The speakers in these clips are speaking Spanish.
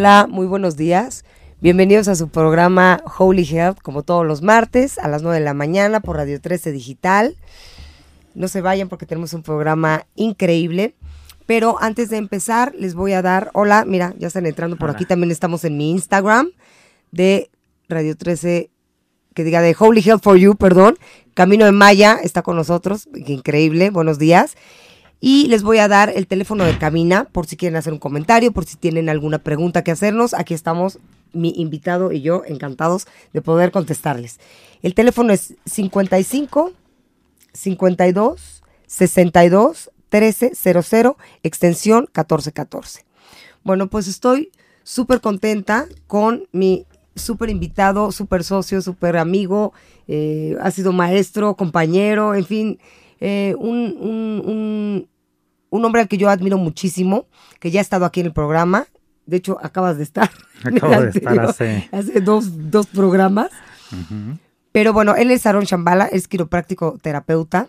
Hola, muy buenos días. Bienvenidos a su programa Holy Health, como todos los martes a las 9 de la mañana por Radio 13 Digital. No se vayan porque tenemos un programa increíble. Pero antes de empezar, les voy a dar, hola, mira, ya están entrando por aquí, también estamos en mi Instagram de Radio 13, que diga de Holy Health for You, perdón. Camino de Maya está con nosotros, increíble, buenos días. Y les voy a dar el teléfono de cabina por si quieren hacer un comentario, por si tienen alguna pregunta que hacernos. Aquí estamos mi invitado y yo encantados de poder contestarles. El teléfono es 55 52 62 1300 extensión 1414. Bueno, pues estoy súper contenta con mi súper invitado, súper socio, súper amigo, eh, ha sido maestro, compañero, en fin, eh, un, un, un, hombre al que yo admiro muchísimo, que ya ha estado aquí en el programa. De hecho, acabas de estar. Acabo de estar hace... hace dos, dos programas. Pero bueno, él es Aaron Shambhala, es quiropráctico terapeuta.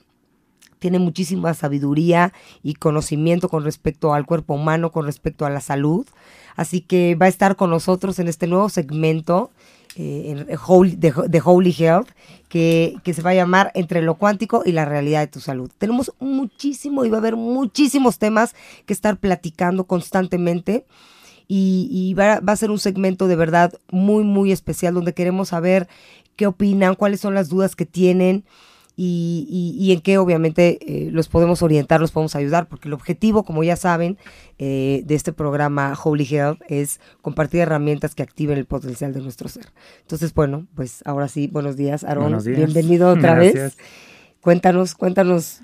Tiene muchísima sabiduría y conocimiento con respecto al cuerpo humano, con respecto a la salud. Así que va a estar con nosotros en este nuevo segmento eh, de, Holy Health que, se va a llamar Entre lo cuántico y la realidad de tu salud. Tenemos muchísimo y va a haber muchísimos temas que estar platicando constantemente. Y, va, va, a ser un segmento de verdad muy, muy especial donde queremos saber qué opinan, cuáles son las dudas que tienen y, en qué obviamente eh, los podemos orientar, los podemos ayudar, porque el objetivo, como ya saben, eh, de este programa Holy Health es compartir herramientas que activen el potencial de nuestro ser. Entonces, bueno, pues ahora sí, buenos días, Aaron. Bienvenido otra vez. Cuéntanos, cuéntanos,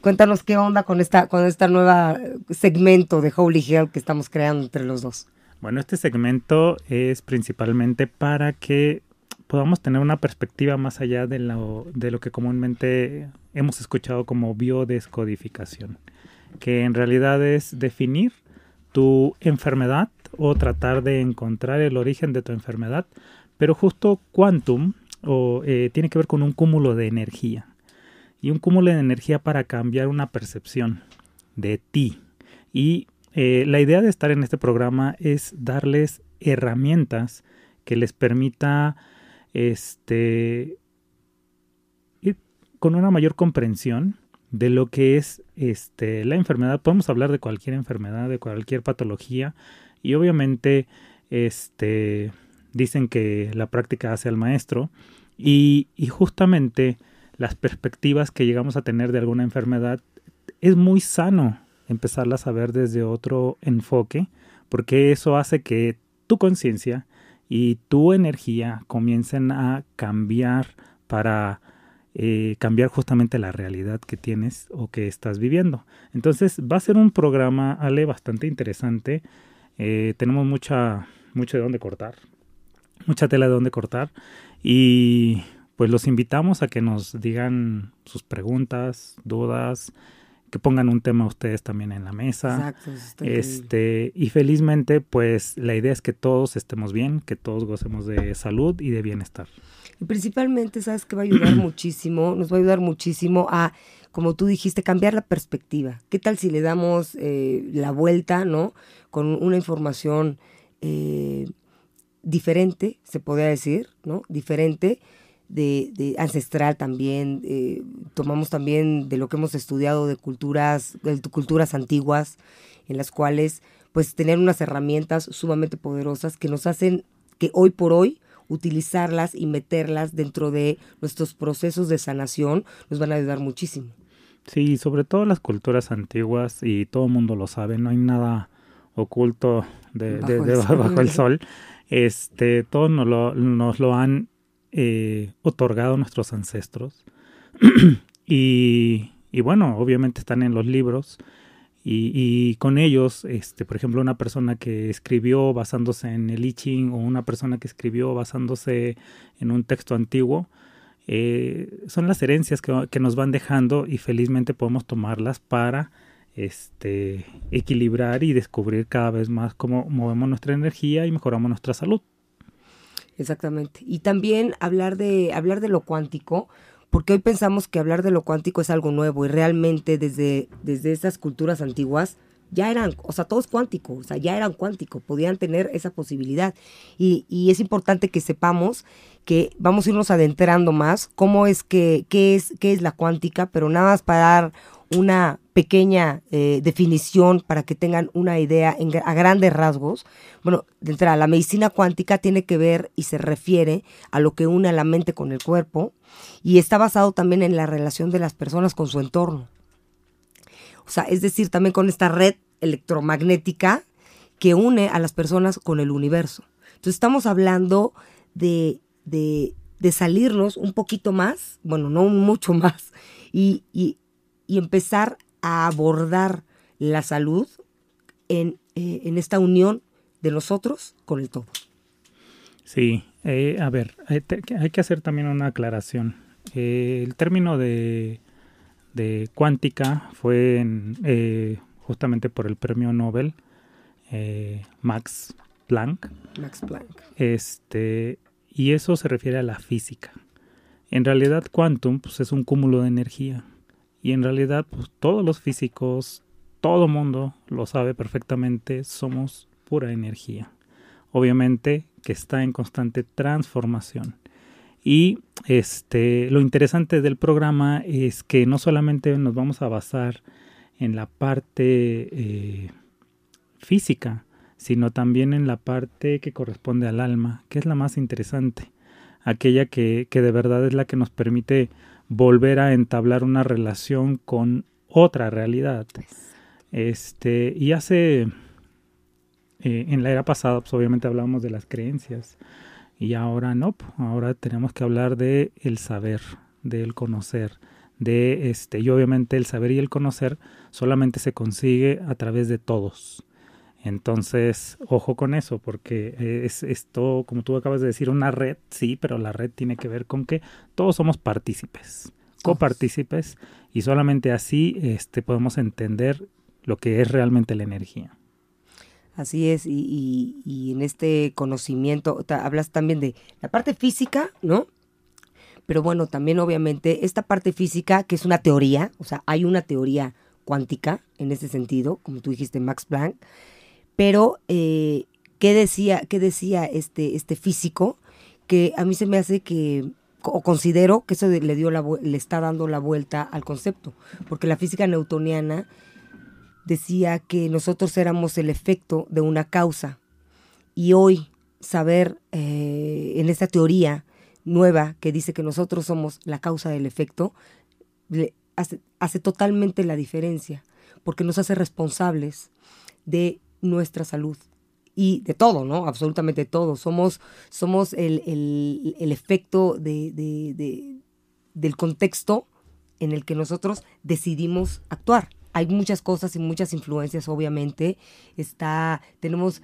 cuéntanos qué onda con esta, con esta nueva segmento de Holy Health que estamos creando entre los dos. Bueno, este segmento es principalmente para que podamos tener una perspectiva más allá de lo, de lo que comúnmente hemos escuchado como biodescodificación, que en realidad es definir tu enfermedad o tratar de encontrar el origen de tu enfermedad, pero justo quantum o, eh, tiene que ver con un cúmulo de energía y un cúmulo de energía para cambiar una percepción de ti. Y eh, la idea de estar en este programa es darles herramientas que les permita este, con una mayor comprensión de lo que es este, la enfermedad. Podemos hablar de cualquier enfermedad, de cualquier patología y obviamente este, dicen que la práctica hace al maestro y, y justamente las perspectivas que llegamos a tener de alguna enfermedad es muy sano empezarlas a ver desde otro enfoque porque eso hace que tu conciencia y tu energía comiencen a cambiar para eh, cambiar justamente la realidad que tienes o que estás viviendo. Entonces va a ser un programa, Ale, bastante interesante. Eh, tenemos mucha, mucho de dónde cortar, mucha tela de dónde cortar y pues los invitamos a que nos digan sus preguntas, dudas, que pongan un tema ustedes también en la mesa. Exacto, este, y felizmente, pues la idea es que todos estemos bien, que todos gocemos de salud y de bienestar. Y principalmente, sabes que va a ayudar muchísimo, nos va a ayudar muchísimo a, como tú dijiste, cambiar la perspectiva. ¿Qué tal si le damos eh, la vuelta, no? Con una información eh, diferente, se podría decir, ¿no? Diferente de, ancestral también, eh, tomamos también de lo que hemos estudiado de culturas, de culturas antiguas, en las cuales pues tener unas herramientas sumamente poderosas que nos hacen que hoy por hoy utilizarlas y meterlas dentro de nuestros procesos de sanación nos van a ayudar muchísimo. Sí, sobre todo las culturas antiguas y todo el mundo lo sabe, no hay nada oculto de, bajo, el, sol. Este, todos nos lo, nos lo han eh, otorgado nuestros ancestros. y, bueno, obviamente están en los libros. Y, con ellos, este, por ejemplo, una persona que escribió basándose en el I Ching o una persona que escribió basándose en un texto antiguo, eh, son las herencias que, que, nos van dejando y felizmente podemos tomarlas para este, equilibrar y descubrir cada vez más cómo movemos nuestra energía y mejoramos nuestra salud. Exactamente. Y también hablar de, hablar de lo cuántico, porque hoy pensamos que hablar de lo cuántico es algo nuevo y realmente desde, desde estas culturas antiguas, ya eran, o sea, todo es cuántico, o sea, ya eran cuánticos, podían tener esa posibilidad. Y, y, es importante que sepamos que vamos a irnos adentrando más cómo es que, qué es, qué es la cuántica, pero nada más para dar una pequeña eh, definición para que tengan una idea a grandes rasgos. Bueno, de la medicina cuántica tiene que ver y se refiere a lo que une a la mente con el cuerpo y está basado también en la relación de las personas con su entorno. O sea, es decir, también con esta red electromagnética que une a las personas con el universo. Entonces estamos hablando de, de, salirnos un poquito más, bueno, no mucho más, y, y, empezar a abordar la salud en, eh, en, esta unión de nosotros con el todo. Sí, eh, a ver, hay, que hacer también una aclaración. Eh, el término de de cuántica fue eh, justamente por el premio Nobel eh, Max Planck. Max Planck. Este, y eso se refiere a la física. En realidad, quantum pues, es un cúmulo de energía. Y en realidad, pues, todos los físicos, todo mundo lo sabe perfectamente, somos pura energía. Obviamente que está en constante transformación. Y este, lo interesante del programa es que no solamente nos vamos a basar en la parte eh, física, sino también en la parte que corresponde al alma, que es la más interesante, aquella que, que de verdad es la que nos permite volver a entablar una relación con otra realidad. Este, y hace, eh, en la era pasada, pues obviamente hablábamos de las creencias, y ahora no, ahora tenemos que hablar de el saber, del conocer, de este, y obviamente el saber y el conocer solamente se consigue a través de todos. Entonces, ojo con eso, porque es esto, como tú acabas de decir, una red, sí, pero la red tiene que ver con que todos somos partícipes, copartícipes, y solamente así este, podemos entender lo que es realmente la energía. Así es, y, en este conocimiento, hablas también de la parte física, ¿no? Pero bueno, también obviamente esta parte física, que es una teoría, o sea, hay una teoría cuántica en ese sentido, como tú dijiste, Max Planck, pero eh, ¿qué decía, qué decía este, este físico? Que a mí se me hace que, o considero que eso le, dio la, le está dando la vuelta al concepto, porque la física newtoniana decía que nosotros éramos el efecto de una causa. Y hoy saber eh, en esta teoría nueva que dice que nosotros somos la causa del efecto, hace, hace totalmente la diferencia, porque nos hace responsables de nuestra salud y de todo, ¿no? Absolutamente todo. Somos, somos el, el, efecto de, de, del contexto en el que nosotros decidimos actuar hay muchas cosas y muchas influencias, obviamente. Está, tenemos,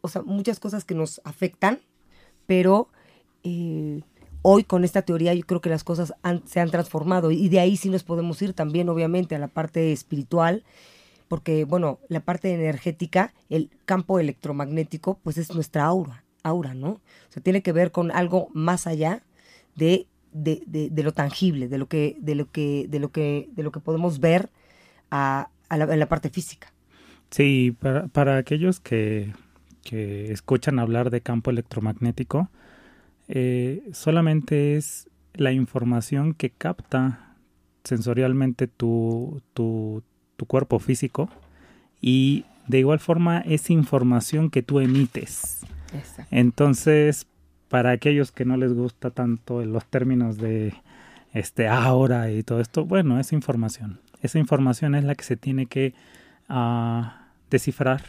o sea, muchas cosas que nos afectan, pero eh, hoy con esta teoría yo creo que las cosas se han transformado y de ahí sí nos podemos ir también, obviamente, a la parte espiritual, porque, bueno, la parte energética, el campo electromagnético, pues es nuestra aura, aura, ¿no? O sea, tiene que ver con algo más allá de de, de, lo tangible, de lo que, de lo que, de lo que, de lo que podemos ver a, en la parte física. Sí, para, para aquellos que, que, escuchan hablar de campo electromagnético, eh, solamente es la información que capta sensorialmente tu, tu, tu cuerpo físico y de igual forma es información que tú emites. Entonces, para aquellos que no les gusta tanto los términos de este ahora y todo esto, bueno, es información. Esa información es la que se tiene que ah, descifrar,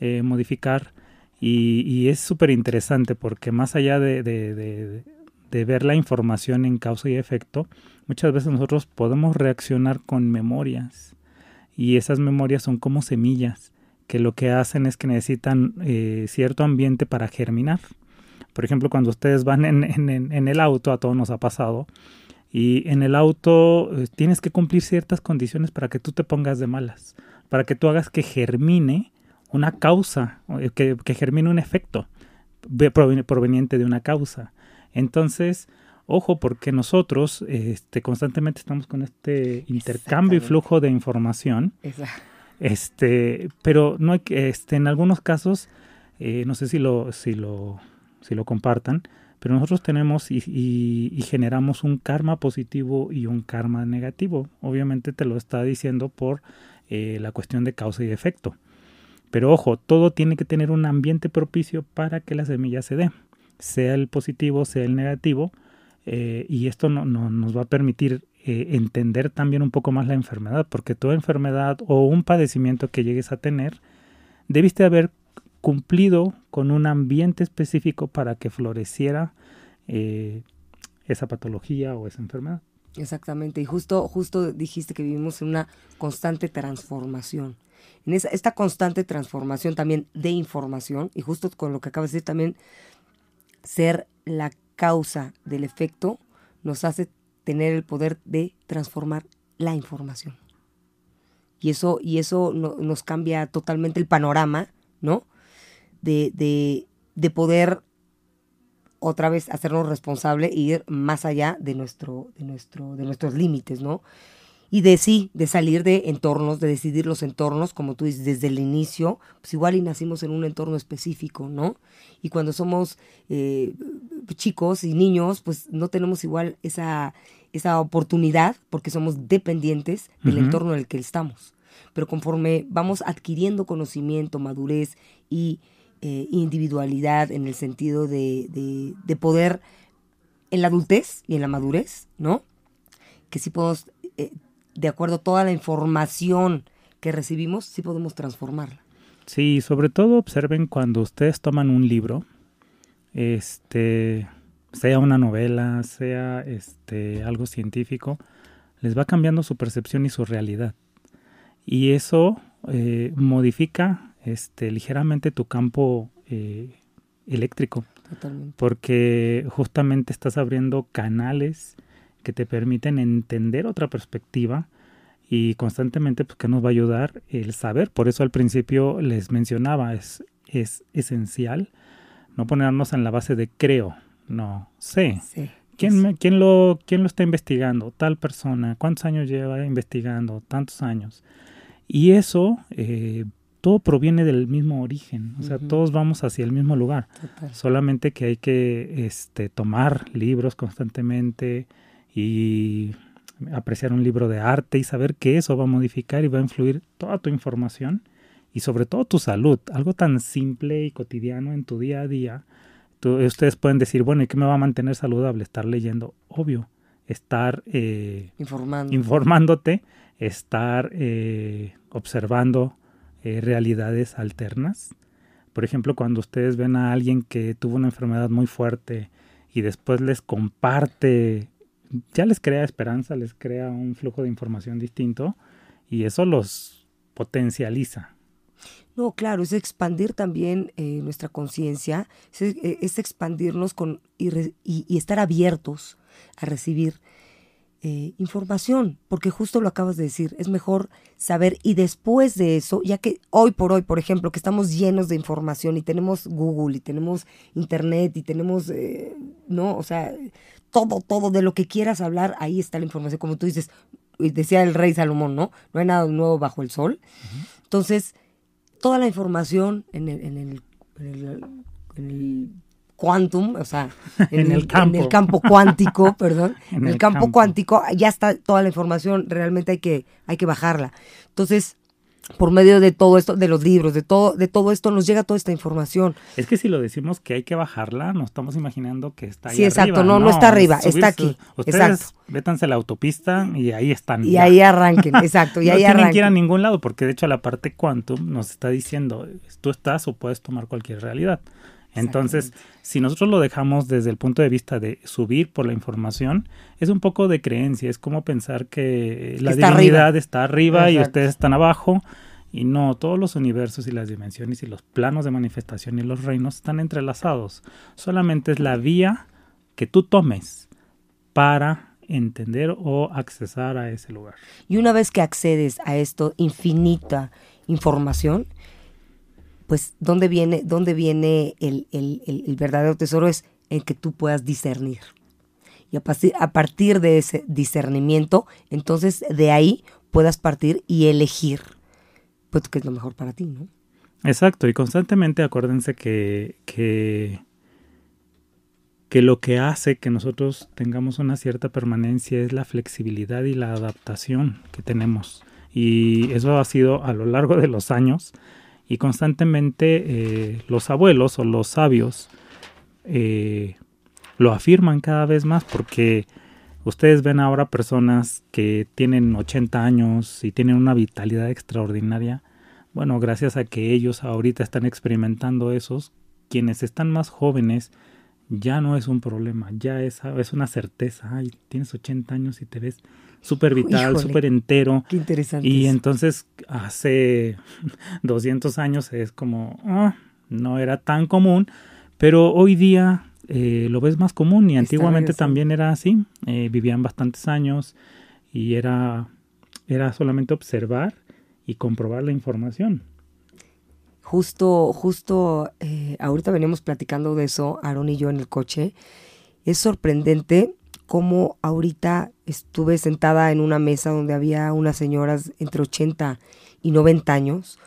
eh, modificar y, es súper interesante porque más allá de, de, ver la información en causa y efecto, muchas veces nosotros podemos reaccionar con memorias y esas memorias son como semillas que lo que hacen es que necesitan eh, cierto ambiente para germinar. Por ejemplo, cuando ustedes van en, en, el auto, a todos nos ha pasado, y en el auto eh, tienes que cumplir ciertas condiciones para que tú te pongas de malas, para que tú hagas que germine una causa, eh, que, que germine un efecto proveniente de una causa. Entonces, ojo, porque nosotros este, constantemente estamos con este intercambio y flujo de información. Este, pero no hay que, este, en algunos casos, eh, no sé si lo, si lo, si lo compartan, pero nosotros tenemos y, y, generamos un karma positivo y un karma negativo. Obviamente te lo está diciendo por eh, la cuestión de causa y efecto. Pero ojo, todo tiene que tener un ambiente propicio para que la semilla se dé, sea el positivo, sea el negativo, eh, y esto no, nos va a permitir eh, entender también un poco más la enfermedad, porque toda enfermedad o un padecimiento que llegues a tener, debiste haber cumplido con un ambiente específico para que floreciera eh, esa patología o esa enfermedad. Exactamente, y justo, justo dijiste que vivimos en una constante transformación. En esa, esta constante transformación también de información, y justo con lo que acabas de decir también, ser la causa del efecto nos hace tener el poder de transformar la información. Y eso, y eso nos cambia totalmente el panorama, ¿no? De, de, de, poder otra vez hacernos responsable e ir más allá de, nuestro, de, nuestro, de nuestros límites, ¿no? Y de sí, de salir de entornos, de decidir los entornos, como tú dices, desde el inicio, pues igual y nacimos en un entorno específico, ¿no? Y cuando somos eh, chicos y niños, pues no tenemos igual esa, esa oportunidad porque somos dependientes del entorno en el que estamos. Pero conforme vamos adquiriendo conocimiento, madurez y eh, individualidad en el sentido de, de, de poder, en la adultez y en la madurez, ¿no? Que sí podemos eh, de acuerdo a toda la información que recibimos, sí podemos transformarla. Sí, sobre todo observen cuando ustedes toman un libro, este, sea una novela, sea este, algo científico, les va cambiando su percepción y su realidad. Y eso eh, modifica este, ligeramente tu campo eh, eléctrico. Totalmente. Porque justamente estás abriendo canales que te permiten entender otra perspectiva y constantemente pues que nos va a ayudar el saber. Por eso al principio les mencionaba, es, es esencial no ponernos en la base de creo, no sé. ¿Quién, ¿quién, lo, ¿Quién lo está investigando? Tal persona. ¿Cuántos años lleva investigando? Tantos años. Y eso, eh, todo proviene del mismo origen. O sea, todos vamos hacia el mismo lugar. Solamente que hay que este, tomar libros constantemente, y apreciar un libro de arte y saber que eso va a modificar y va a influir toda tu información y sobre todo tu salud, algo tan simple y cotidiano en tu día a día. ustedes pueden decir, bueno, ¿y qué me va a mantener saludable? Estar leyendo, obvio, estar eh, informándote, estar eh, observando eh, realidades alternas. Por ejemplo, cuando ustedes ven a alguien que tuvo una enfermedad muy fuerte y después les comparte ya les crea esperanza, les crea un flujo de información distinto y eso los potencializa. No, claro, es expandir también eh, nuestra conciencia, eh, es, expandirnos con, y, estar abiertos a recibir eh, información, porque justo lo acabas de decir, es mejor saber y después de eso, ya que hoy por hoy, por ejemplo, que estamos llenos de información y tenemos Google y tenemos Internet y tenemos, ¿no? O sea, todo, todo, de lo que quieras hablar, ahí está la información. Como tú dices, decía el rey Salomón, ¿no? No hay nada nuevo bajo el sol. Entonces, toda la información en el, en el, en el, quantum, o sea, en, el, campo. en el campo cuántico, perdón, en el, campo, campo, cuántico ya está toda la información, realmente hay que, hay que bajarla. Entonces, por medio de todo esto, de los libros, de todo, de todo esto, nos llega toda esta información. Es que si lo decimos que hay que bajarla, nos estamos imaginando que está ahí Sí, exacto, no, no, está arriba, está aquí. Ustedes exacto. vétanse la autopista y ahí están. Y ahí arranquen, exacto, y no ahí tienen que ir a ningún lado, porque de hecho la parte quantum nos está diciendo, tú estás o puedes tomar cualquier realidad. Entonces, si nosotros lo dejamos desde el punto de vista de subir por la información, es un poco de creencia, es como pensar que la divinidad está arriba y ustedes están abajo. Y no, todos los universos y las dimensiones y los planos de manifestación y los reinos están entrelazados. Solamente es la vía que tú tomes para entender o accesar a ese lugar. Y una vez que accedes a esto infinita información, pues ¿dónde viene, dónde viene el, verdadero tesoro? Es el que tú puedas discernir. Y a partir, a partir de ese discernimiento, entonces de ahí puedas partir y elegir pues que es lo mejor para ti, ¿no? Exacto, y constantemente acuérdense que, que, que lo que hace que nosotros tengamos una cierta permanencia es la flexibilidad y la adaptación que tenemos. Y eso ha sido a lo largo de los años y constantemente eh, los abuelos o los sabios eh, lo afirman cada vez más porque ustedes ven ahora personas que tienen 80 años y tienen una vitalidad extraordinaria. Bueno, gracias a que ellos ahorita están experimentando esos, quienes están más jóvenes ya no es un problema, ya es, es una certeza. Ay, tienes 80 años y te ves súper vital, súper entero. Qué interesante. Y entonces hace 200 años es como, ah, no era tan común, pero hoy día eh, lo ves más común y antiguamente también era así. Eh, vivían bastantes años y era, era solamente observar y comprobar la información. Justo, justo, eh, ahorita veníamos platicando de eso, Aaron y yo en el coche. Es sorprendente cómo ahorita estuve sentada en una mesa donde había unas señoras entre 80 y 90 años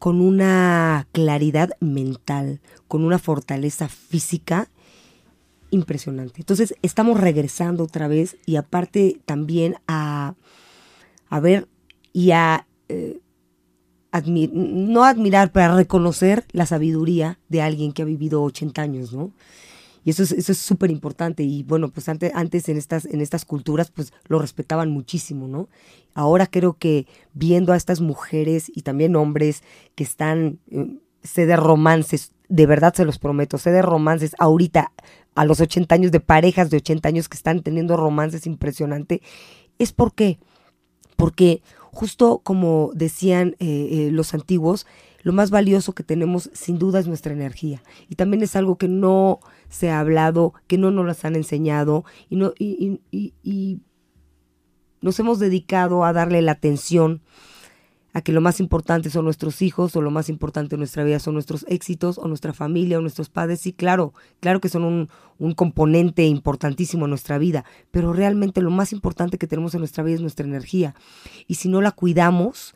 con una claridad mental, con una fortaleza física impresionante. Entonces estamos regresando otra vez y aparte también a, a ver y a eh, no admirar, pero reconocer la sabiduría de alguien que ha vivido 80 años, ¿no? Y eso es eso es súper importante. Y bueno, pues antes, antes en, estas, en estas culturas, pues lo respetaban muchísimo, ¿no? Ahora creo que viendo a estas mujeres y también hombres que están, eh, de romances, de verdad se los prometo, sé de romances ahorita, a los 80 años, de parejas de 80 años que están teniendo romances impresionante, es porque, porque justo como decían eh, eh, los antiguos, lo más valioso que tenemos sin duda es nuestra energía. Y también es algo que no se ha hablado, que no nos las han enseñado y, no, y, y nos hemos dedicado a darle la atención a que lo más importante son nuestros hijos o lo más importante en nuestra vida son nuestros éxitos o nuestra familia o nuestros padres. Sí, claro, claro que son un, un, componente importantísimo en nuestra vida, pero realmente lo más importante que tenemos en nuestra vida es nuestra energía. Y si no la cuidamos,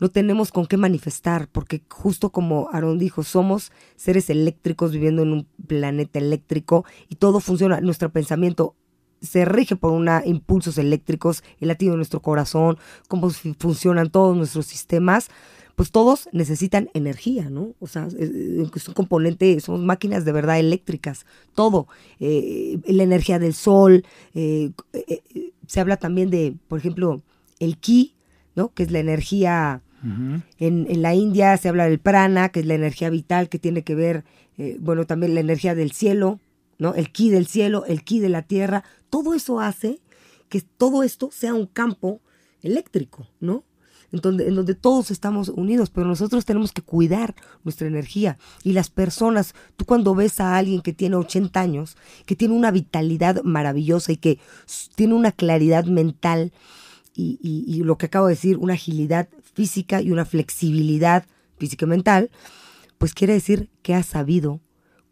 no tenemos con qué manifestar, porque justo como Aaron dijo, somos seres eléctricos viviendo en un planeta eléctrico y todo funciona, nuestro pensamiento se rige por una impulsos eléctricos, el latido de nuestro corazón, cómo funcionan todos nuestros sistemas, pues todos necesitan energía, ¿no? O sea, es, un componente, somos máquinas de verdad eléctricas, todo, eh, la energía del sol, eh, eh, se habla también de, por ejemplo, el ki, ¿no? Que es la energía, en, en, la India se habla del prana, que es la energía vital, que tiene que ver, bueno, también la energía del cielo, ¿no? El ki del cielo, el ki de la tierra, todo eso hace que todo esto sea un campo eléctrico, ¿no? En donde, en donde todos estamos unidos, pero nosotros tenemos que cuidar nuestra energía. Y las personas, tú cuando ves a alguien que tiene 80 años, que tiene una vitalidad maravillosa y que tiene una claridad mental y, y lo que acabo de decir, una agilidad física y una flexibilidad física y mental, pues quiere decir que ha sabido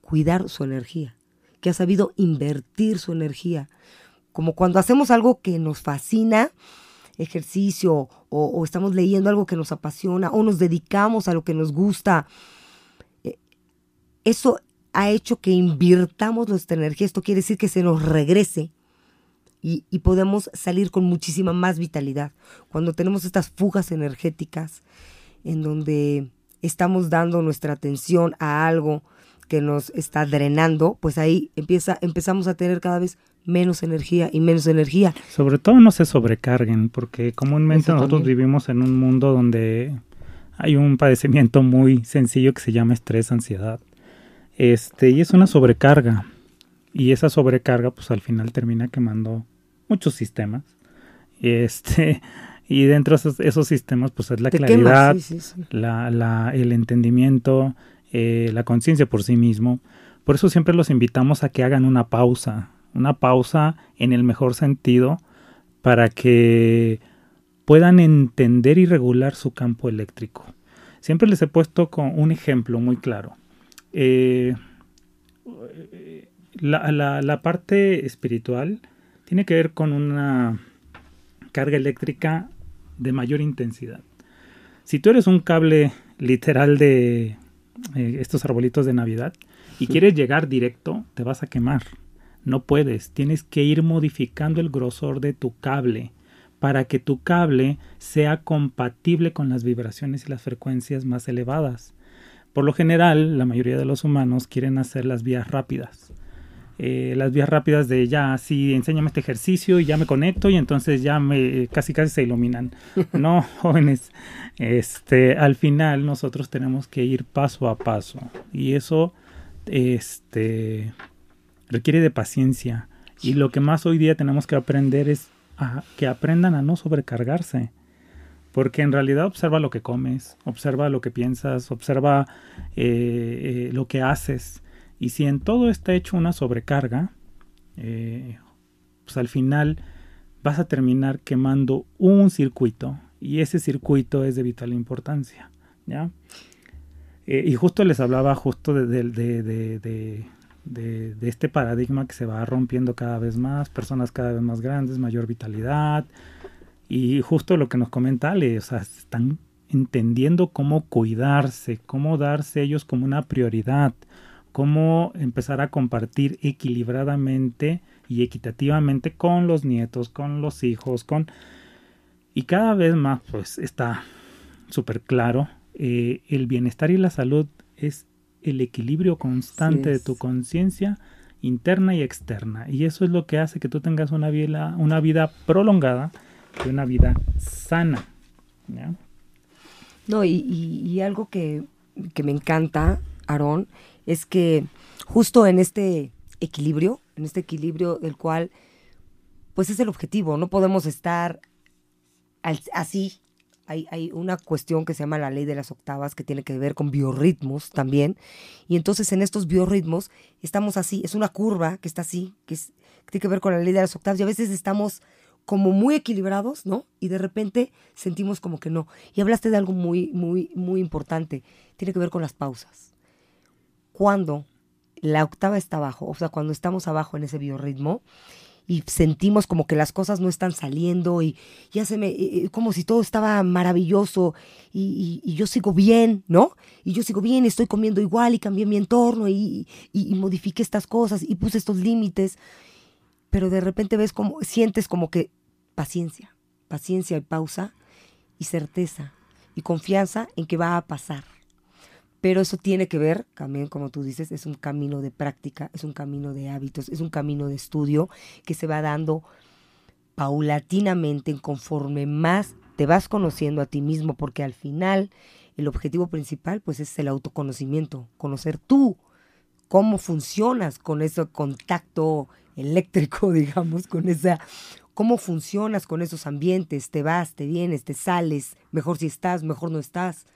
cuidar su energía que ha sabido invertir su energía. Como cuando hacemos algo que nos fascina, ejercicio, o, estamos leyendo algo que nos apasiona, o nos dedicamos a lo que nos gusta. Eh, eso ha hecho que invirtamos nuestra energía. Esto quiere decir que se nos regrese y, y, podemos salir con muchísima más vitalidad. Cuando tenemos estas fugas energéticas en donde estamos dando nuestra atención a algo que nos está drenando, pues ahí empieza, empezamos a tener cada vez menos energía y menos energía. Sobre todo no se sobrecarguen, porque comúnmente nosotros vivimos en un mundo donde hay un padecimiento muy sencillo que se llama estrés, ansiedad. Este, y es una sobrecarga. Y esa sobrecarga, pues al final termina quemando muchos sistemas. Este, y dentro de esos, sistemas, pues es la claridad, La, la, el entendimiento, eh, la conciencia por sí mismo. Por eso siempre los invitamos a que hagan una pausa, una pausa en el mejor sentido para que puedan entender y regular su campo eléctrico. Siempre les he puesto con un ejemplo muy claro. Eh, la, la, parte espiritual tiene que ver con una carga eléctrica de mayor intensidad. Si tú eres un cable literal de eh, estos arbolitos de Navidad y quieres llegar directo, te vas a quemar. No puedes, tienes que ir modificando el grosor de tu cable para que tu cable sea compatible con las vibraciones y las frecuencias más elevadas. Por lo general, la mayoría de los humanos quieren hacer las vías rápidas. Eh, las vías rápidas de ya, sí, enséñame este ejercicio y ya me conecto y entonces ya me casi casi se iluminan. No, jóvenes, este, al final nosotros tenemos que ir paso a paso y eso este requiere de paciencia y lo que más hoy día tenemos que aprender es a, que aprendan a no sobrecargarse. Porque en realidad observa lo que comes, observa lo que piensas, observa eh, eh, lo que haces y si en todo está hecho una sobrecarga, eh, pues al final vas a terminar quemando un circuito y ese circuito es de vital importancia. ¿ya? Y justo les hablaba justo de, de, este paradigma que se va rompiendo cada vez más, personas cada vez más grandes, mayor vitalidad. Y justo lo que nos comenta Ale, o sea, están entendiendo cómo cuidarse, cómo darse ellos como una prioridad cómo empezar a compartir equilibradamente y equitativamente con los nietos, con los hijos, con... Y cada vez más, pues está súper claro, eh, el bienestar y la salud es el equilibrio constante de tu conciencia interna y externa. Y eso es lo que hace que tú tengas una vida, una vida prolongada y una vida sana. No, y, y, algo que, que me encanta, Aarón, es que justo en este equilibrio, en este equilibrio del cual, pues es el objetivo, no podemos estar así. Hay, hay, una cuestión que se llama la ley de las octavas que tiene que ver con biorritmos también. Y entonces en estos biorritmos estamos así, es una curva que está así, que, es, que tiene que ver con la ley de las octavas y a veces estamos como muy equilibrados, ¿no? Y de repente sentimos como que no. Y hablaste de algo muy, muy, muy importante. Tiene que ver con las pausas cuando la octava está abajo, o sea, cuando estamos abajo en ese biorritmo y sentimos como que las cosas no están saliendo y ya se me, eh, eh, como si todo estaba maravilloso y, yo sigo bien, ¿no? Y yo sigo bien, estoy comiendo igual y cambié mi entorno y, y modifiqué estas cosas y puse estos límites, pero de repente ves como, sientes como que paciencia, paciencia y pausa y certeza y confianza en que va a pasar pero eso tiene que ver, también como tú dices, es un camino de práctica, es un camino de hábitos, es un camino de estudio que se va dando paulatinamente conforme más te vas conociendo a ti mismo, porque al final el objetivo principal pues es el autoconocimiento, conocer tú cómo funcionas con ese contacto eléctrico, digamos, con esa cómo funcionas con esos ambientes, te vas, te vienes, te sales, mejor si estás, mejor no estás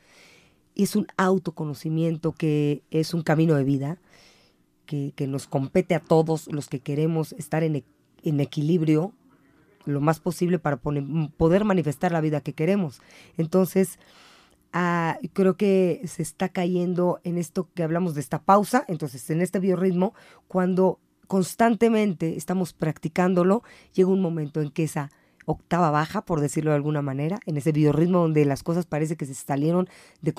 es un autoconocimiento que es un camino de vida, que, nos compete a todos los que queremos estar en, e, equilibrio lo más posible para poder manifestar la vida que queremos. Entonces, ah, creo que se está cayendo en esto que hablamos de esta pausa, entonces en este biorritmo, cuando constantemente estamos practicándolo, llega un momento en que esa octava baja, por decirlo de alguna manera, en ese biorritmo donde las cosas parece que se salieron de,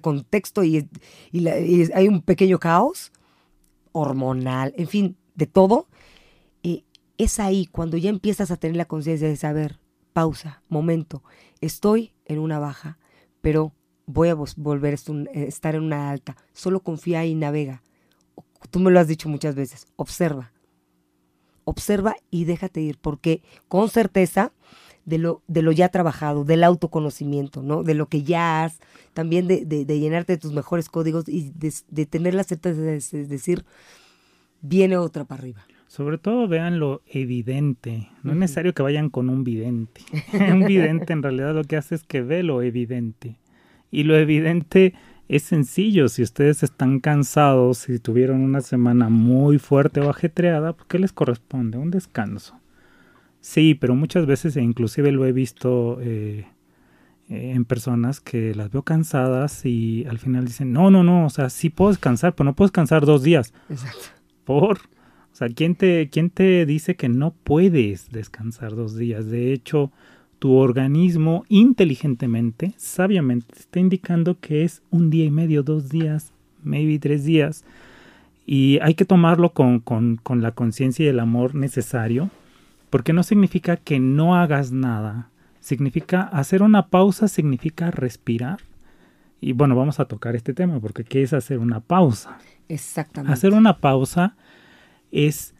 contexto y, hay un pequeño caos hormonal, en fin, de todo. Y es ahí cuando ya empiezas a tener la conciencia de saber, pausa, momento, estoy en una baja, pero voy a volver a estar en una alta. Solo confía y navega. Tú me lo has dicho muchas veces, observa observa y déjate ir, porque con certeza de lo, de lo ya trabajado, del autoconocimiento, ¿no? De lo que ya has, también de, de, llenarte de tus mejores códigos y de, tener la certeza de, decir, viene otra para arriba. Sobre todo vean lo evidente. No es necesario que vayan con un vidente. un vidente en realidad lo que hace es que ve lo evidente. Y lo evidente es sencillo, si ustedes están cansados, si tuvieron una semana muy fuerte o ajetreada, ¿qué les corresponde? Un descanso. Sí, pero muchas veces, e inclusive lo he visto eh, eh, en personas que las veo cansadas y al final dicen, no, no, no, o sea, sí puedo descansar, pero no puedo descansar dos días. Exacto. Por, o sea, ¿quién te, ¿quién te dice que no puedes descansar dos días? De hecho, tu organismo inteligentemente, sabiamente, está indicando que es un día y medio, dos días, maybe tres días. Y hay que tomarlo con, con, con la conciencia y el amor necesario, porque no significa que no hagas nada. Significa hacer una pausa, significa respirar. Y bueno, vamos a tocar este tema, porque ¿qué es hacer una pausa? Exactamente. Hacer una pausa es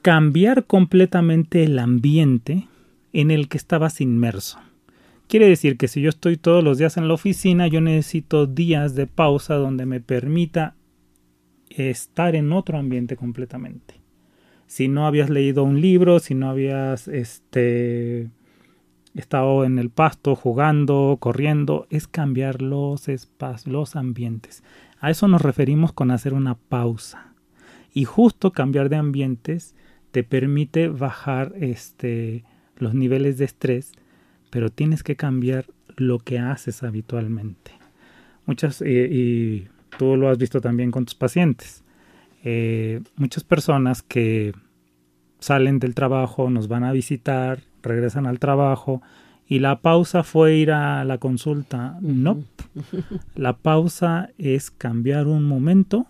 cambiar completamente el ambiente en el que estabas inmerso. Quiere decir que si yo estoy todos los días en la oficina, yo necesito días de pausa donde me permita estar en otro ambiente completamente. Si no habías leído un libro, si no habías este, estado en el pasto jugando, corriendo, es cambiar los espacios, los ambientes. A eso nos referimos con hacer una pausa. Y justo cambiar de ambientes te permite bajar este, los niveles de estrés, pero tienes que cambiar lo que haces habitualmente. Muchas, eh, y tú lo has visto también con tus pacientes, eh, muchas personas que salen del trabajo, nos van a visitar, regresan al trabajo y la pausa fue ir a la consulta. No, la pausa es cambiar un momento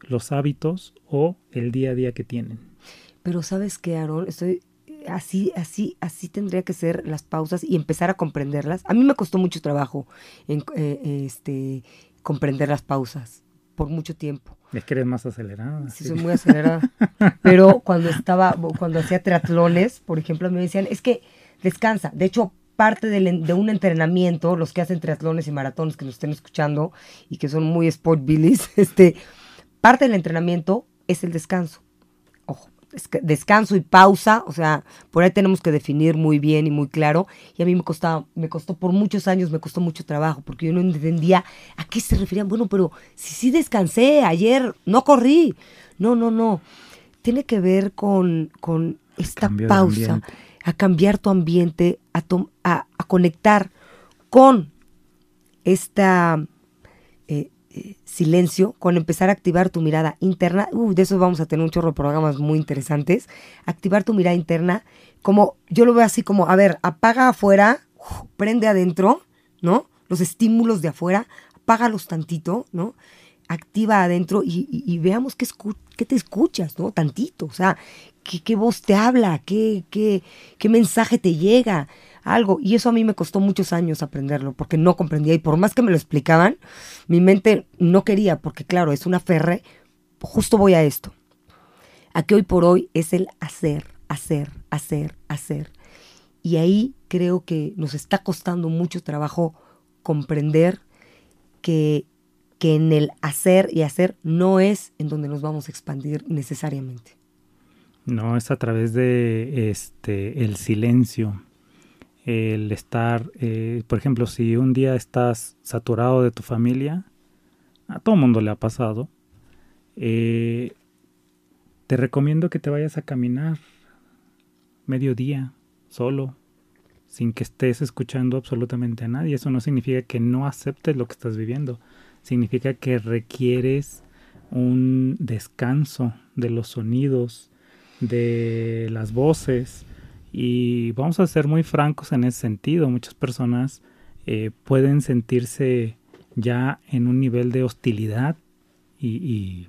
los hábitos o el día a día que tienen. Pero sabes qué, Aaron, estoy así, así, así tendría que ser las pausas y empezar a comprenderlas. A mí me costó mucho trabajo en, eh, este, comprender las pausas por mucho tiempo. Es que eres más acelerada. Sí, soy muy acelerada. Pero cuando estaba, cuando hacía triatlones, por ejemplo, me decían, es que descansa. De hecho, parte de un entrenamiento, los que hacen triatlones y maratones que nos estén escuchando y que son muy sport billies, este, parte del entrenamiento es el descanso descanso y pausa, o sea, por ahí tenemos que definir muy bien y muy claro. Y a mí me costaba, me costó por muchos años, me costó mucho trabajo, porque yo no entendía a qué se referían. Bueno, pero si sí descansé ayer, no corrí. No, no, no. Tiene que ver con, con esta pausa, a cambiar tu ambiente, a, a, a conectar con esta silencio, con empezar a activar tu mirada interna, uh, de eso vamos a tener un chorro de programas muy interesantes, activar tu mirada interna, como yo lo veo así como, a ver, apaga afuera, prende adentro, ¿no? Los estímulos de afuera, apágalos tantito, ¿no? Activa adentro y, veamos qué, qué, te escuchas, ¿no? Tantito, o sea, qué, qué voz te habla, qué, qué, qué mensaje te llega, algo. Y eso a mí me costó muchos años aprenderlo, porque no comprendía. Y por más que me lo explicaban, mi mente no quería, porque claro, es una ferre. Justo voy a esto. A que hoy por hoy es el hacer, hacer, hacer, hacer. Y ahí creo que nos está costando mucho trabajo comprender que, que en el hacer y hacer no es en donde nos vamos a expandir necesariamente. No, es a través de este el silencio, el estar, eh, por ejemplo, si un día estás saturado de tu familia, a todo mundo le ha pasado, eh, te recomiendo que te vayas a caminar mediodía, solo, sin que estés escuchando absolutamente a nadie. Eso no significa que no aceptes lo que estás viviendo, significa que requieres un descanso de los sonidos, de las voces, y vamos a ser muy francos en ese sentido. Muchas personas eh, pueden sentirse ya en un nivel de hostilidad y,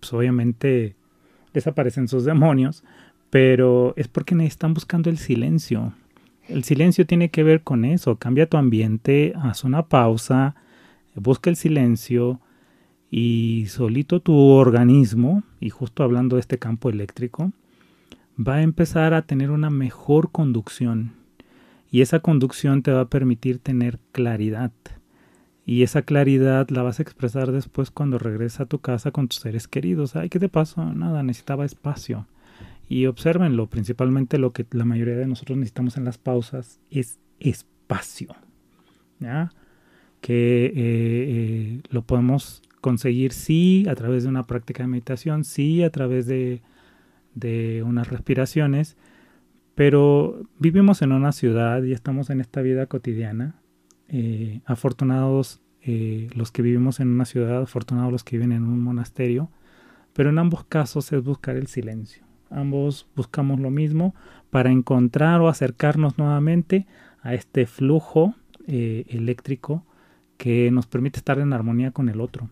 pues obviamente desaparecen sus demonios, pero es porque están buscando el silencio. El silencio tiene que ver con eso. Cambia tu ambiente, haz una pausa, busca el silencio y solito tu organismo, y justo hablando de este campo eléctrico, va a empezar a tener una mejor conducción y esa conducción te va a permitir tener claridad. Y esa claridad la vas a expresar después cuando regresas a tu casa con tus seres queridos. Ay, ¿qué te pasó? Nada, necesitaba espacio. Y observenlo, principalmente lo que la mayoría de nosotros necesitamos en las pausas es espacio. ¿Ya? Que eh, eh, lo podemos conseguir sí a través de una práctica de meditación, sí a través de de unas respiraciones, pero vivimos en una ciudad y estamos en esta vida cotidiana. Eh, afortunados eh, los que vivimos en una ciudad, afortunados los que viven en un monasterio, pero en ambos casos es buscar el silencio. Ambos buscamos lo mismo para encontrar o acercarnos nuevamente a este flujo eh, eléctrico que nos permite estar en armonía con el otro.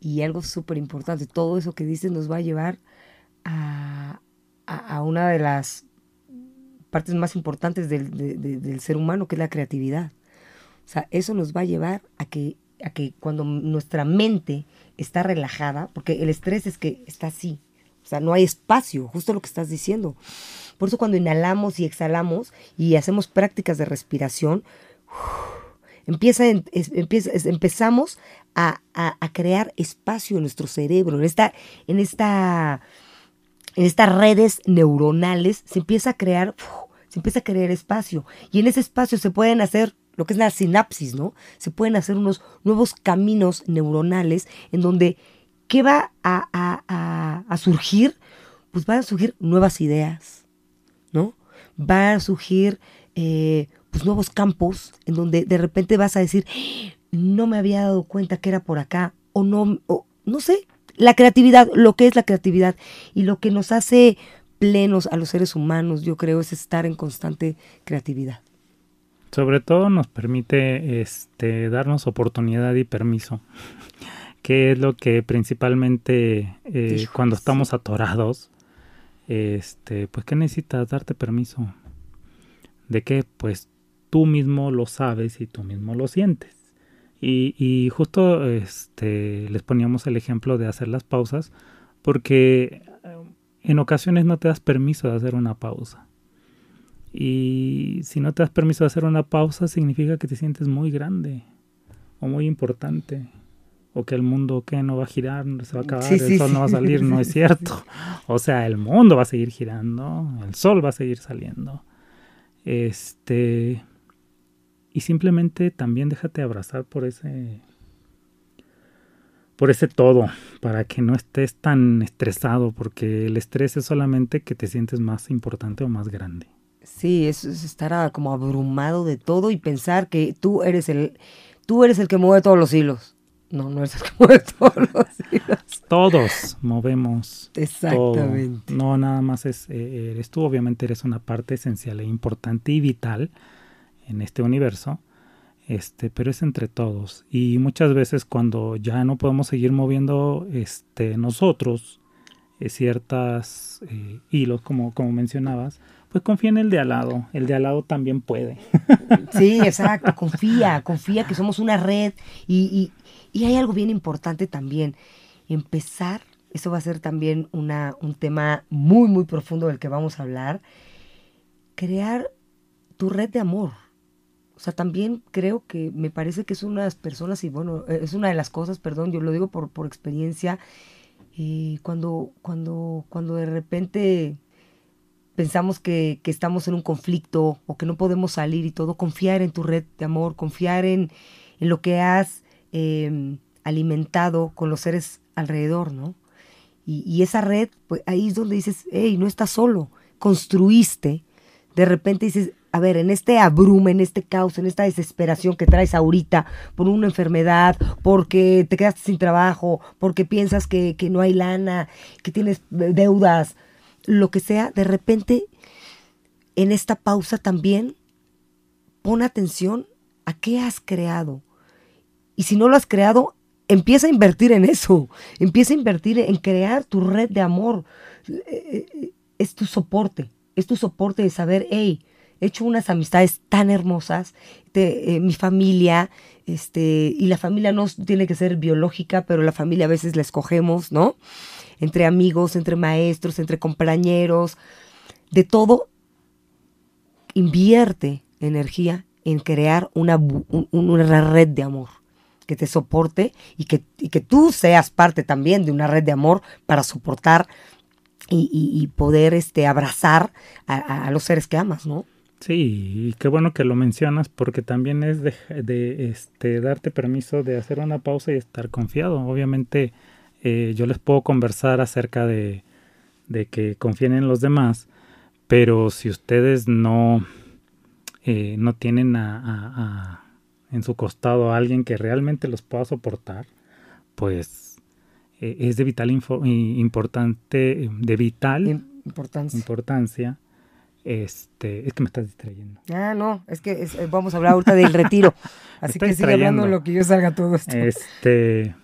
Y algo súper importante, todo eso que dices nos va a llevar a, una de las partes más importantes del, del, ser humano, que es la creatividad. O sea, eso nos va a llevar a que, a que cuando nuestra mente está relajada, porque el estrés es que está así, o sea, no hay espacio, justo lo que estás diciendo. Por eso cuando inhalamos y exhalamos y hacemos prácticas de respiración, empieza, empieza empezamos a, crear espacio en nuestro cerebro, en esta, en esta, en estas redes neuronales se empieza a crear, se empieza a crear espacio y en ese espacio se pueden hacer lo que es la sinapsis, ¿no? Se pueden hacer unos nuevos caminos neuronales en donde ¿qué va a, surgir? Pues van a surgir nuevas ideas, ¿no? Va a surgir eh, pues, nuevos campos en donde de repente vas a decir, no me había dado cuenta que era por acá, o no, no sé, la creatividad, lo que es la creatividad y lo que nos hace plenos a los seres humanos, yo creo, es estar en constante creatividad. Sobre todo nos permite este, darnos oportunidad y permiso, que es lo que principalmente eh, cuando estamos atorados, este, pues ¿qué necesitas? Darte permiso. ¿De qué? Pues tú mismo lo sabes y tú mismo lo sientes. Y, justo este, les poníamos el ejemplo de hacer las pausas, porque eh, en ocasiones no te das permiso de hacer una pausa. Y si no te das permiso de hacer una pausa, significa que te sientes muy grande o muy importante. O que el mundo que no va a girar, se va a acabar, el sol no va a salir, no es cierto. O sea, el mundo va a seguir girando, el sol va a seguir saliendo. Este. Y simplemente también déjate abrazar por ese. Por ese todo, para que no estés tan estresado, porque el estrés es solamente que te sientes más importante o más grande. Sí, es, estar como abrumado de todo y pensar que tú eres el, tú eres el que mueve todos los hilos. No, no eres el que mueve todos los hilos. Todos movemos. Exactamente. No, nada más es, eh, eres tú, obviamente eres una parte esencial e importante y vital en este universo, este, pero es entre todos. Y muchas veces cuando ya no podemos seguir moviendo este, nosotros eh, ciertas eh, hilos, como, como mencionabas, pues confía en el de al lado. El de al lado también puede. Sí, exacto. Confía, confía que somos una red. Y, y, y hay algo bien importante también empezar, eso va a ser también una, un tema muy, muy profundo del que vamos a hablar, crear tu red de amor. O sea, también creo que me parece que es una de las personas, y bueno, eh, es una de las cosas, perdón, yo lo digo por, por experiencia, y cuando, cuando, cuando de repente pensamos que, que, estamos en un conflicto o que no podemos salir y todo, confiar en tu red de amor, confiar en, en lo que has em, alimentado con los seres alrededor, ¿no? Y, esa red, pues ahí es donde dices, hey, no estás solo, construiste, de repente dices, a ver, en este abrume, en este caos, en esta desesperación que traes ahorita por una enfermedad, porque te quedaste sin trabajo, porque piensas que, que no hay lana, que tienes deudas, lo que sea, de repente en esta pausa también pon atención a qué has creado. Y si no lo has creado, empieza a invertir en eso, empieza a invertir en crear tu red de amor. Eh, eh, es tu soporte, es tu soporte de saber, hey, he hecho unas amistades tan hermosas, eh, mi familia, este, y la familia no tiene que ser biológica, pero la familia a veces la escogemos, ¿no? Entre amigos, entre maestros, entre compañeros, de todo, invierte energía en crear una, una red de amor que te soporte y que, que tú seas parte también de una red de amor para soportar y, poder este, abrazar a, los seres que amas, ¿no? Sí, y qué bueno que lo mencionas porque también es de, este, darte permiso de hacer una pausa y estar confiado. Obviamente eh, yo les puedo conversar acerca de, que confíen en los demás, pero si ustedes no, eh, no tienen a en su costado a alguien que realmente los pueda soportar, pues eh, es de vital importante, de vital importancia. importancia Este, es que me estás distrayendo. Ah, no, es que es- eh, vamos a hablar ahorita del retiro. Así que sigue hablando lo que yo salga todo esto. Este,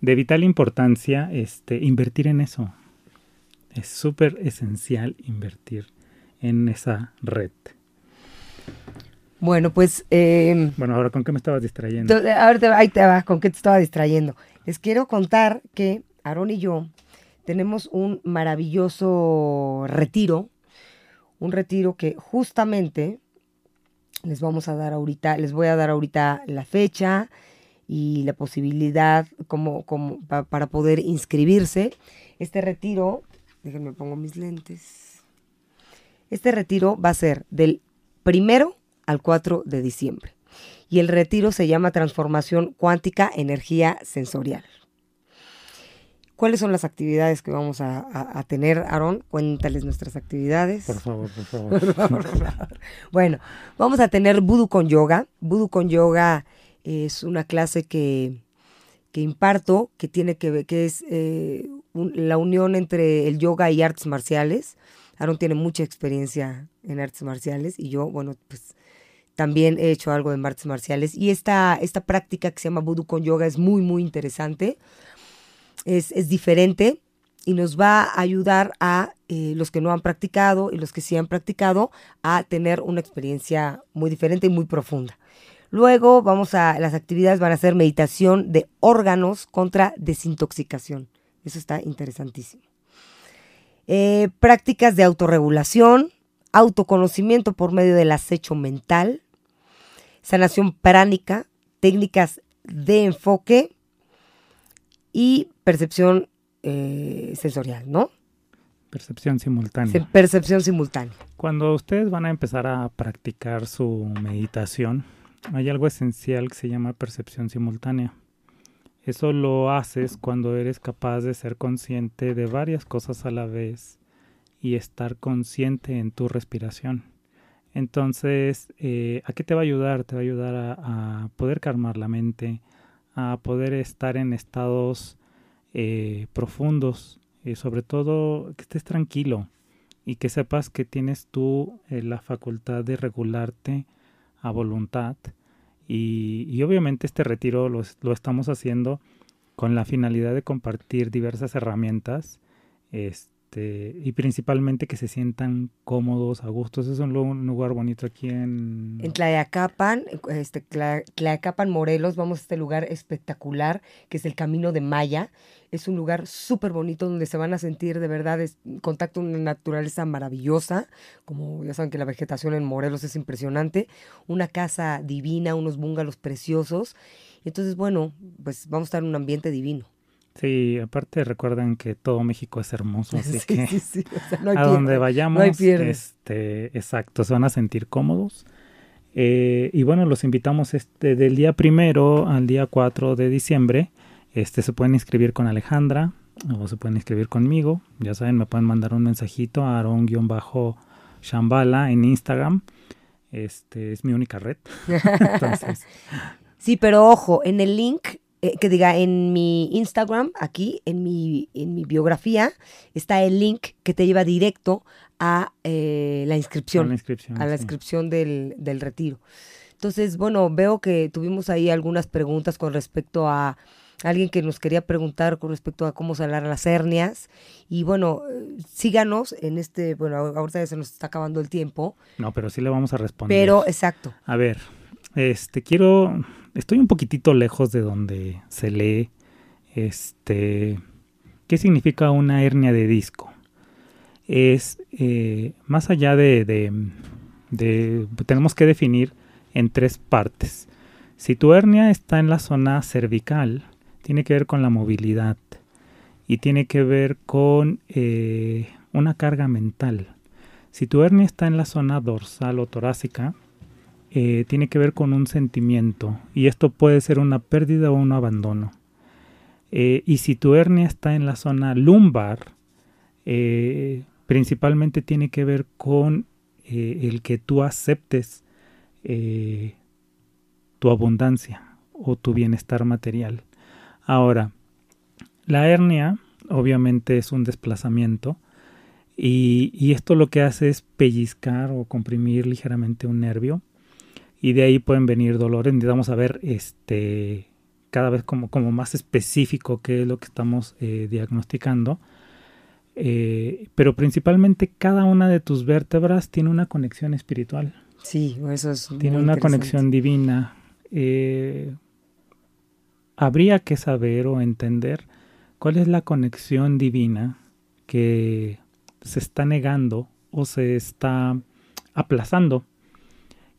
de vital importancia, este, invertir en eso. Es súper esencial invertir en esa red. Bueno, pues eh, Bueno, ahora, ¿con qué me estabas distrayendo? ahora te- ahí te va, con qué te estaba distrayendo. Les quiero contar que Aarón y yo tenemos un maravilloso retiro, un retiro que justamente les vamos a dar ahorita, les voy a dar ahorita la fecha y la posibilidad como, como pa- para poder inscribirse. Este retiro, déjenme pongo mis lentes. Este retiro va a ser del primero al 4 de diciembre. Y el retiro se llama Transformación Cuántica Energía Sensorial. ¿Cuáles son las actividades que vamos a, a- a tener, Aarón? Cuéntales nuestras actividades. Por favor, por favor. Bueno, vamos a tener Voodoo con Yoga. Voodoo con Yoga es una clase que, que imparto, que tiene que ver, que es eh, un- la unión entre el yoga y artes marciales. Aaron tiene mucha experiencia en artes marciales y yo, bueno, pues también he hecho algo de artes marciales. Y esta, esta práctica que se llama Voodoo con Yoga es muy, muy interesante. Es, es diferente y nos va a ayudar a eh, los que no han practicado y los que sí han practicado a tener una experiencia muy diferente y muy profunda. Luego vamos a, las actividades van a ser meditación de órganos contra desintoxicación. Eso está interesantísimo. Eh, prácticas de autorregulación, autoconocimiento por medio del acecho mental, sanación pránica, técnicas de enfoque y percepción eh, sensorial, ¿no? Percepción simultánea. Percepción simultánea. Cuando ustedes van a empezar a practicar su meditación, hay algo esencial que se llama percepción simultánea. Eso lo haces cuando eres capaz de ser consciente de varias cosas a la vez y estar consciente en tu respiración. Entonces, eh, ¿a qué te va a ayudar? Te va a ayudar a, a poder calmar la mente, a poder estar en estados eh, profundos, y sobre todo que estés tranquilo y que sepas que tienes tú eh, la facultad de regularte a voluntad. Y, y obviamente este retiro lo, lo estamos haciendo con la finalidad de compartir diversas herramientas este, y principalmente que se sientan cómodos, a gustos. Es un, lu- un lugar bonito aquí en... En Tlayacapan, este, Tla- Tlayacapan, Morelos, vamos a este lugar espectacular que es el Camino de Maya. Es un lugar súper bonito donde se van a sentir de verdad contacto con una naturaleza maravillosa. Como ya saben que la vegetación en Morelos es impresionante. Una casa divina, unos bungalows preciosos. Entonces, bueno, pues vamos a estar en un ambiente divino. Sí, aparte recuerden que todo México es hermoso, así Sí, que sí, sí, o sea, no hay a donde vayamos, este, exacto, se van a sentir cómodos. Eh, y bueno, los invitamos este del día primero al día 4 de diciembre. Este se pueden inscribir con Alejandra o se pueden inscribir conmigo. Ya saben, me pueden mandar un mensajito a Aaron-Shambhala en Instagram. Este es mi única red. Entonces, Sí, pero ojo, en el link, eh, que diga en mi Instagram, aquí, en mi, en mi biografía, está el link que te lleva directo a eh, la inscripción, la inscripción. a la sí. inscripción del, del retiro. Entonces, bueno, veo que tuvimos ahí algunas preguntas con respecto a alguien que nos quería preguntar con respecto a cómo sanar las hernias. Y bueno, síganos en este, bueno, ahorita ya se nos está acabando el tiempo, No, pero sí le vamos a responder. pero exacto. A ver, este quiero. Estoy un poquitito lejos de donde se lee. Este. ¿Qué significa una hernia de disco? Es eh, más allá de, de, Tenemos que definir en tres partes. Si tu hernia está en la zona cervical, tiene que ver con la movilidad y tiene que ver con eh, una carga mental. Si tu hernia está en la zona dorsal o torácica, eh, tiene que ver con un sentimiento y esto puede ser una pérdida o un abandono. Eh, y si tu hernia está en la zona lumbar, eh, principalmente tiene que ver con el que tú aceptes tu abundancia o tu bienestar material. Ahora, la hernia obviamente es un desplazamiento Y, esto lo que hace es pellizcar o comprimir ligeramente un nervio. Y de ahí pueden venir dolores. Necesitamos saber este, cada vez como, como más específico qué es lo que estamos eh, diagnosticando. Eh, pero principalmente cada una de tus vértebras tiene una conexión espiritual. Sí, eso es. Tiene una conexión divina. Eh, habría que saber o entender cuál es la conexión divina que se está negando o se está aplazando.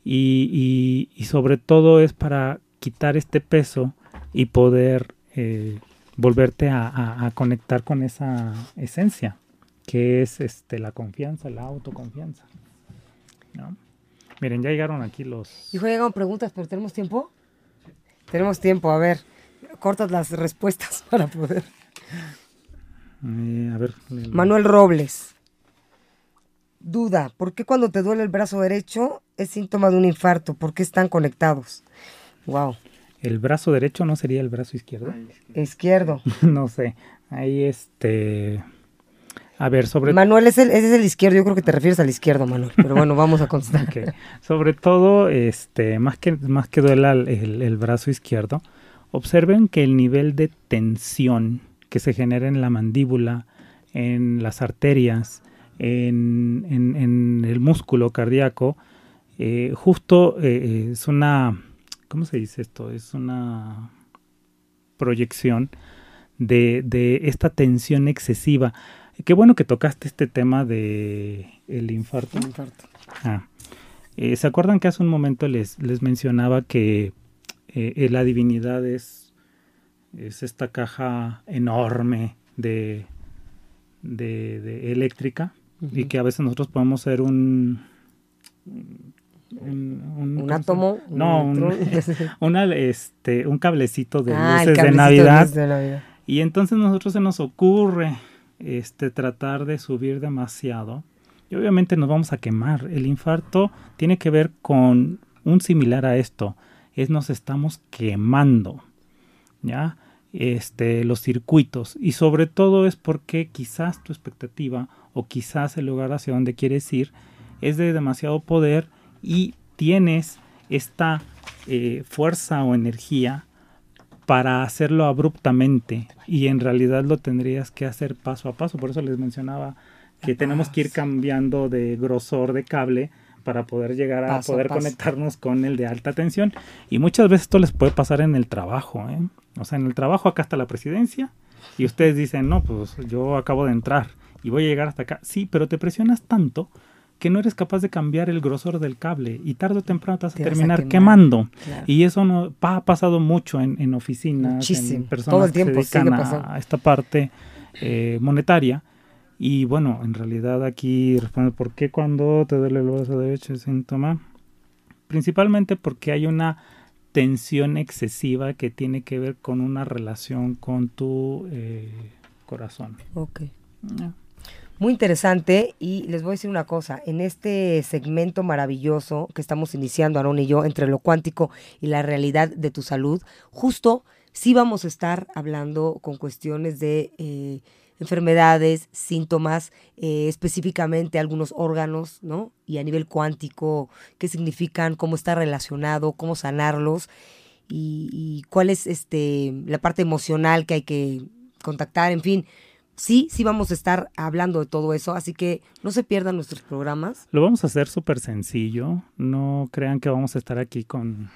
Y, y, sobre todo es para quitar este peso y poder eh, volverte a, conectar con esa esencia, que es este, la confianza, la autoconfianza. Miren, ya llegaron aquí los... Hijo, llegaron preguntas, pero ¿tenemos tiempo? Tenemos tiempo, a ver, cortas las respuestas para poder... Eh, a ver. Manuel Robles. Duda, ¿por qué cuando te duele el brazo derecho es síntoma de un infarto? ¿Por qué están conectados? Wow. ¿El brazo derecho no sería el brazo izquierdo? Izquierdo. no sé. Ahí este... A ver, sobre... Manuel, es el, ese es el izquierdo, yo creo que te refieres al izquierdo, Manuel, pero bueno, vamos a constatar. okay. Sobre todo, este, más que, más que duela el, el, brazo izquierdo, observen que el nivel de tensión que se genera en la mandíbula, en las arterias, en, en, el músculo cardíaco, eh, justo eh, es una, ¿cómo se dice esto? Es una proyección de, de, esta tensión excesiva. Qué bueno que tocaste este tema de el infarto. Ah. Eh, ¿Se acuerdan que hace un momento les, les mencionaba que la divinidad es es esta caja enorme de, de, eléctrica y que a veces nosotros podemos ser un un, átomo no un, una, este un cablecito de ah, luces de Navidad, y entonces nosotros se nos ocurre este tratar de subir demasiado. Y obviamente nos vamos a quemar. El infarto tiene que ver con un similar a esto. Es nos estamos quemando ya este, los circuitos. Y sobre todo es porque quizás tu expectativa o quizás el lugar hacia donde quieres ir es de demasiado poder y tienes esta eh, fuerza o energía para hacerlo abruptamente y en realidad lo tendrías que hacer paso a paso. Por eso les mencionaba que tenemos que ir cambiando de grosor de cable para poder llegar a poder conectarnos con el de alta tensión. Y muchas veces esto les puede pasar en el trabajo. ¿eh? O sea, en el trabajo acá está la presidencia y ustedes dicen, no, pues yo acabo de entrar y voy a llegar hasta acá. Sí, pero te presionas tanto que no eres capaz de cambiar el grosor del cable y tarde o temprano te vas a terminar quemando. Y eso no ha pasado mucho en, en oficinas, en personas que se dedican a, esta parte eh, monetaria y bueno, en realidad aquí responde, ¿por qué cuando te duele el brazo derecho es síntoma? Principalmente porque hay una tensión excesiva que tiene que ver con una relación con tu eh, corazón. Ok. Muy interesante y les voy a decir una cosa, en este segmento maravilloso que estamos iniciando Aaron y yo entre lo cuántico y la realidad de tu salud, justo sí vamos a estar hablando con cuestiones de... Eh, enfermedades, síntomas, eh, específicamente algunos órganos, ¿no? Y a nivel cuántico, qué significan, cómo está relacionado, cómo sanarlos y, cuál es este la parte emocional que hay que contactar, en fin. Sí, sí vamos a estar hablando de todo eso, así que no se pierdan nuestros programas. Lo vamos a hacer súper sencillo, no crean que vamos a estar aquí con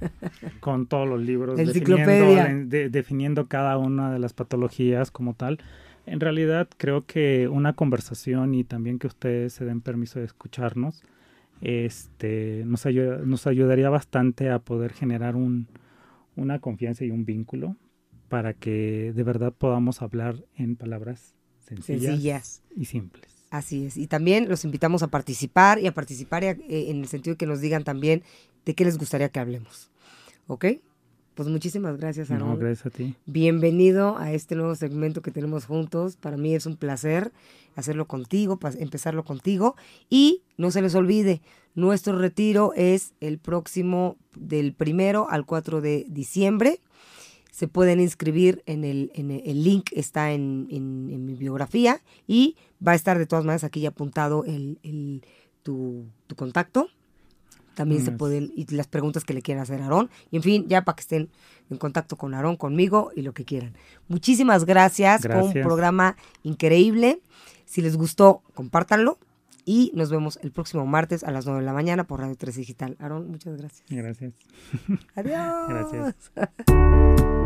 con todos los libros definiendo, definiendo cada una de las patologías como tal. En realidad creo que una conversación y también que ustedes se den permiso de escucharnos este, nos, nos ayudaría bastante a poder generar un, una confianza y un vínculo para que de verdad podamos hablar en palabras sencillas, y simples. Así es. Y también los invitamos a participar y a participar eh, en el sentido de que nos digan también de qué les gustaría que hablemos. ¿Ok? Pues muchísimas gracias, Aaron. No, gracias a ti. Bienvenido a este nuevo segmento que tenemos juntos. Para mí es un placer hacerlo contigo, empezarlo contigo. Y no se les olvide, nuestro retiro es el próximo del primero al 4 de diciembre. Se pueden inscribir en el, en el, link, está en, en, mi biografía y va a estar de todas maneras aquí apuntado el, el tu, tu contacto también se pueden, y las preguntas que le quieran hacer a Aarón. Y en fin, ya para que estén en contacto con Aarón, conmigo y lo que quieran. Muchísimas gracias, gracias. Fue un programa increíble. Si les gustó, compártanlo. Y nos vemos el próximo martes a las 9 de la mañana por Radio 3 Digital. Aarón, muchas gracias. Gracias. Adiós. Gracias.